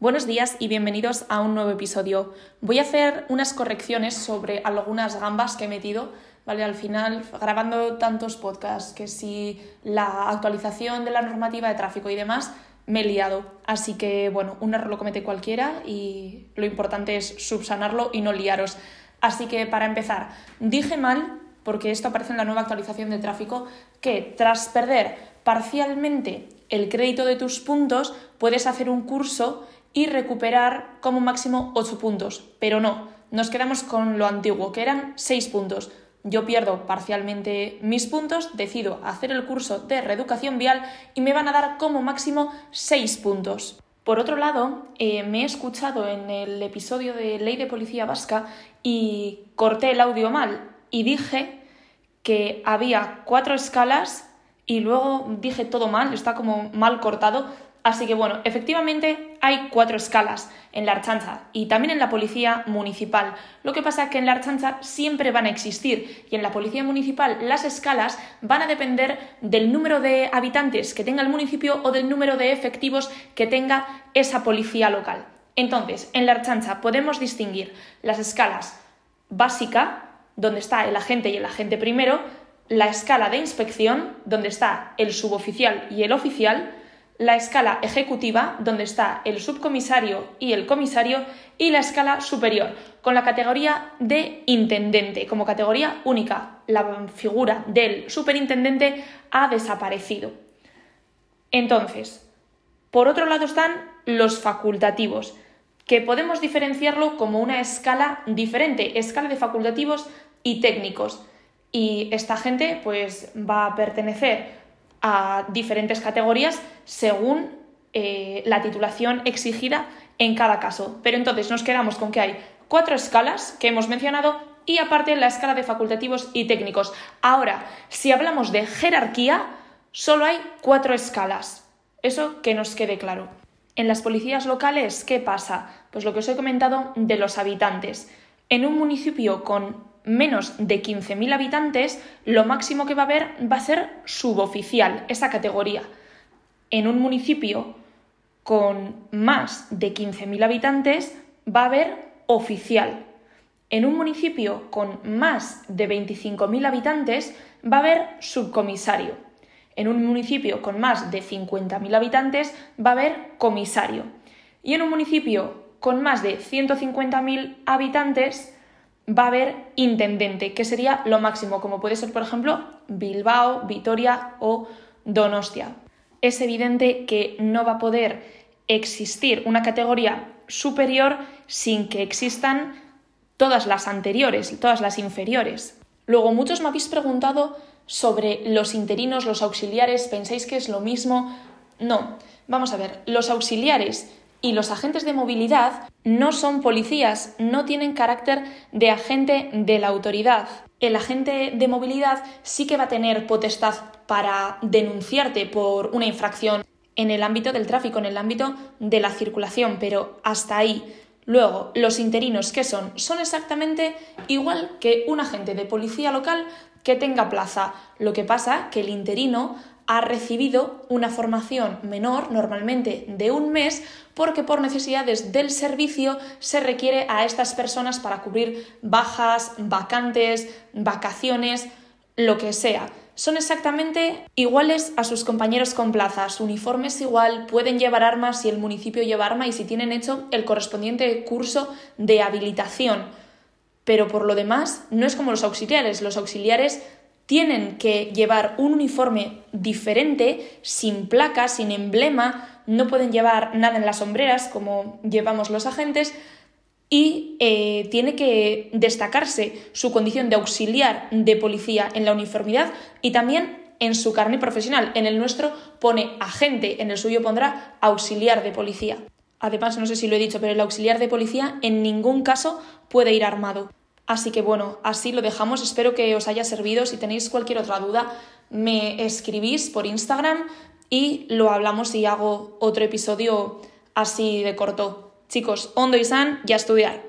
Buenos días y bienvenidos a un nuevo episodio. Voy a hacer unas correcciones sobre algunas gambas que he metido, ¿vale? Al final, grabando tantos podcasts, que si la actualización de la normativa de tráfico y demás, me he liado. Así que, bueno, un error lo comete cualquiera y lo importante es subsanarlo y no liaros. Así que, para empezar, dije mal, porque esto aparece en la nueva actualización de tráfico, que tras perder parcialmente el crédito de tus puntos, puedes hacer un curso y recuperar como máximo 8 puntos. Pero no, nos quedamos con lo antiguo, que eran 6 puntos. Yo pierdo parcialmente mis puntos, decido hacer el curso de reeducación vial y me van a dar como máximo 6 puntos. Por otro lado, eh, me he escuchado en el episodio de Ley de Policía Vasca y corté el audio mal y dije que había cuatro escalas y luego dije todo mal, está como mal cortado, Así que bueno, efectivamente hay cuatro escalas en la Archancha y también en la policía municipal. Lo que pasa es que en la Archancha siempre van a existir y en la policía municipal las escalas van a depender del número de habitantes que tenga el municipio o del número de efectivos que tenga esa policía local. Entonces, en la Archancha podemos distinguir las escalas básica, donde está el agente y el agente primero, la escala de inspección, donde está el suboficial y el oficial, la escala ejecutiva, donde está el subcomisario y el comisario, y la escala superior, con la categoría de intendente, como categoría única. La figura del superintendente ha desaparecido. Entonces, por otro lado están los facultativos, que podemos diferenciarlo como una escala diferente, escala de facultativos y técnicos. Y esta gente pues va a pertenecer a diferentes categorías según eh, la titulación exigida en cada caso. Pero entonces nos quedamos con que hay cuatro escalas que hemos mencionado y aparte la escala de facultativos y técnicos. Ahora, si hablamos de jerarquía, solo hay cuatro escalas. Eso que nos quede claro. En las policías locales, ¿qué pasa? Pues lo que os he comentado de los habitantes. En un municipio con menos de 15.000 habitantes, lo máximo que va a haber va a ser suboficial, esa categoría. En un municipio con más de 15.000 habitantes va a haber oficial. En un municipio con más de 25.000 habitantes va a haber subcomisario. En un municipio con más de 50.000 habitantes va a haber comisario. Y en un municipio con más de 150.000 habitantes va a haber intendente, que sería lo máximo, como puede ser, por ejemplo, Bilbao, Vitoria o Donostia. Es evidente que no va a poder existir una categoría superior sin que existan todas las anteriores, todas las inferiores. Luego, muchos me habéis preguntado sobre los interinos, los auxiliares, ¿pensáis que es lo mismo? No, vamos a ver, los auxiliares y los agentes de movilidad no son policías, no tienen carácter de agente de la autoridad. El agente de movilidad sí que va a tener potestad para denunciarte por una infracción en el ámbito del tráfico, en el ámbito de la circulación, pero hasta ahí. Luego, los interinos, ¿qué son? Son exactamente igual que un agente de policía local que tenga plaza. Lo que pasa que el interino ha recibido una formación menor, normalmente de un mes, porque por necesidades del servicio se requiere a estas personas para cubrir bajas, vacantes, vacaciones, lo que sea. Son exactamente iguales a sus compañeros con plaza, su uniforme es igual, pueden llevar armas si el municipio lleva arma y si tienen hecho el correspondiente curso de habilitación. Pero por lo demás, no es como los auxiliares. Los auxiliares tienen que llevar un uniforme diferente, sin placa, sin emblema, no pueden llevar nada en las sombreras como llevamos los agentes y eh, tiene que destacarse su condición de auxiliar de policía en la uniformidad y también en su carne profesional. En el nuestro pone agente, en el suyo pondrá auxiliar de policía. Además, no sé si lo he dicho, pero el auxiliar de policía en ningún caso puede ir armado. Así que bueno, así lo dejamos. Espero que os haya servido. Si tenéis cualquier otra duda, me escribís por Instagram y lo hablamos y hago otro episodio así de corto. Chicos, hondo y san y a estudiar.